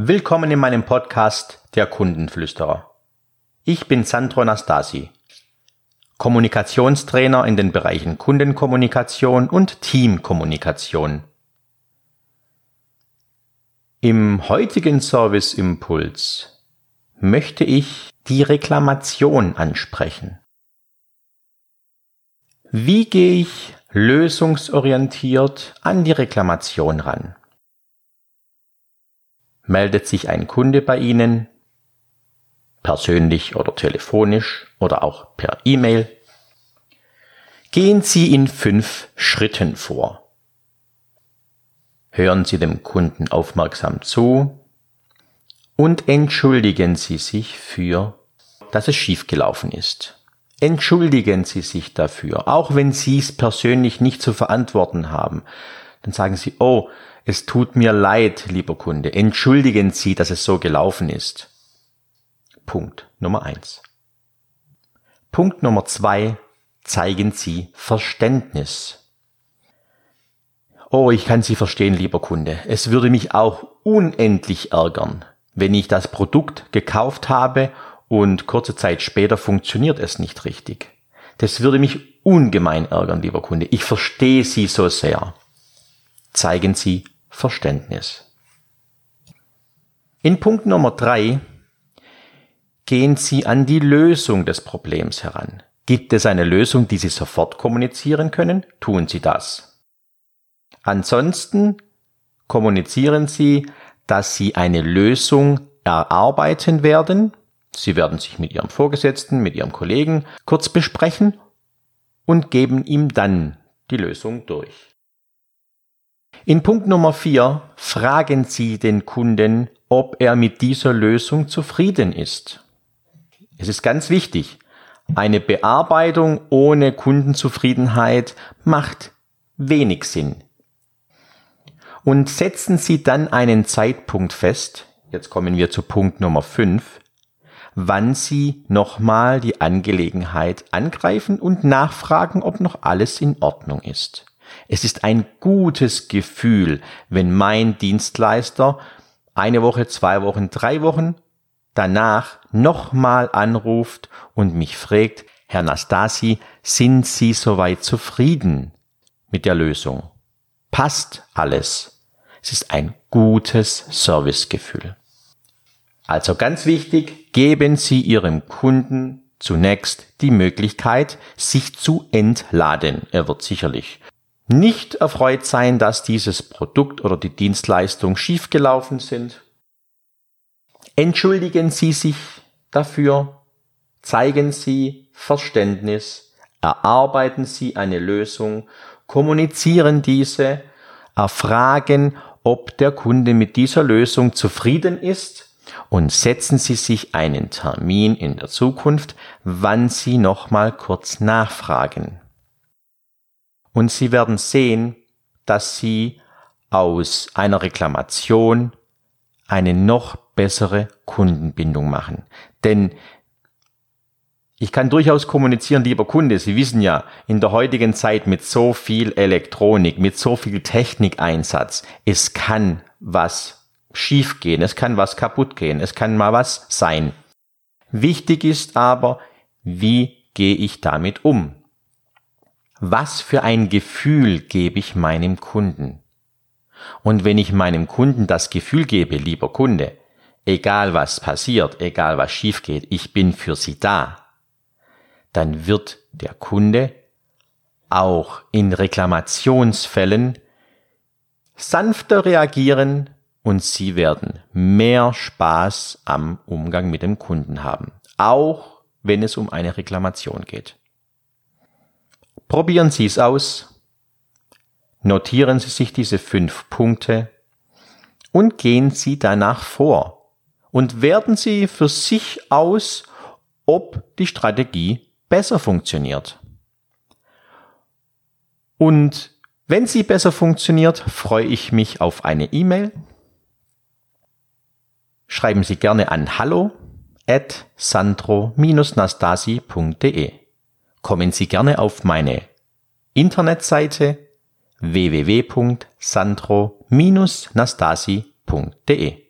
Willkommen in meinem Podcast Der Kundenflüsterer. Ich bin Sandro Nastasi, Kommunikationstrainer in den Bereichen Kundenkommunikation und Teamkommunikation. Im heutigen Service Impuls möchte ich die Reklamation ansprechen. Wie gehe ich lösungsorientiert an die Reklamation ran? Meldet sich ein Kunde bei Ihnen, persönlich oder telefonisch oder auch per E-Mail? Gehen Sie in fünf Schritten vor. Hören Sie dem Kunden aufmerksam zu und entschuldigen Sie sich für, dass es schiefgelaufen ist. Entschuldigen Sie sich dafür, auch wenn Sie es persönlich nicht zu verantworten haben. Dann sagen Sie, oh, es tut mir leid, lieber Kunde. Entschuldigen Sie, dass es so gelaufen ist. Punkt Nummer eins. Punkt Nummer zwei. Zeigen Sie Verständnis. Oh, ich kann Sie verstehen, lieber Kunde. Es würde mich auch unendlich ärgern, wenn ich das Produkt gekauft habe und kurze Zeit später funktioniert es nicht richtig. Das würde mich ungemein ärgern, lieber Kunde. Ich verstehe Sie so sehr. Zeigen Sie Verständnis. In Punkt Nummer drei gehen Sie an die Lösung des Problems heran. Gibt es eine Lösung, die Sie sofort kommunizieren können? Tun Sie das. Ansonsten kommunizieren Sie, dass Sie eine Lösung erarbeiten werden. Sie werden sich mit Ihrem Vorgesetzten, mit Ihrem Kollegen kurz besprechen und geben ihm dann die Lösung durch. In Punkt Nummer vier fragen Sie den Kunden, ob er mit dieser Lösung zufrieden ist. Es ist ganz wichtig. Eine Bearbeitung ohne Kundenzufriedenheit macht wenig Sinn. Und setzen Sie dann einen Zeitpunkt fest, jetzt kommen wir zu Punkt Nummer fünf, wann Sie nochmal die Angelegenheit angreifen und nachfragen, ob noch alles in Ordnung ist. Es ist ein gutes Gefühl, wenn mein Dienstleister eine Woche, zwei Wochen, drei Wochen danach nochmal anruft und mich fragt, Herr Nastasi, sind Sie soweit zufrieden mit der Lösung? Passt alles? Es ist ein gutes Servicegefühl. Also ganz wichtig, geben Sie Ihrem Kunden zunächst die Möglichkeit, sich zu entladen. Er wird sicherlich nicht erfreut sein, dass dieses Produkt oder die Dienstleistung schiefgelaufen sind. Entschuldigen Sie sich dafür, zeigen Sie Verständnis, erarbeiten Sie eine Lösung, kommunizieren diese, erfragen, ob der Kunde mit dieser Lösung zufrieden ist und setzen Sie sich einen Termin in der Zukunft, wann Sie nochmal kurz nachfragen. Und Sie werden sehen, dass Sie aus einer Reklamation eine noch bessere Kundenbindung machen. Denn ich kann durchaus kommunizieren, lieber Kunde, Sie wissen ja, in der heutigen Zeit mit so viel Elektronik, mit so viel Technikeinsatz, es kann was schiefgehen, es kann was kaputt gehen, es kann mal was sein. Wichtig ist aber, wie gehe ich damit um? Was für ein Gefühl gebe ich meinem Kunden? Und wenn ich meinem Kunden das Gefühl gebe, lieber Kunde, egal was passiert, egal was schief geht, ich bin für Sie da, dann wird der Kunde auch in Reklamationsfällen sanfter reagieren und Sie werden mehr Spaß am Umgang mit dem Kunden haben, auch wenn es um eine Reklamation geht. Probieren Sie es aus, notieren Sie sich diese fünf Punkte und gehen Sie danach vor und werten Sie für sich aus, ob die Strategie besser funktioniert. Und wenn sie besser funktioniert, freue ich mich auf eine E-Mail. Schreiben Sie gerne an hallo at sandro-nastasi.de kommen Sie gerne auf meine Internetseite www.sandro-nastasi.de.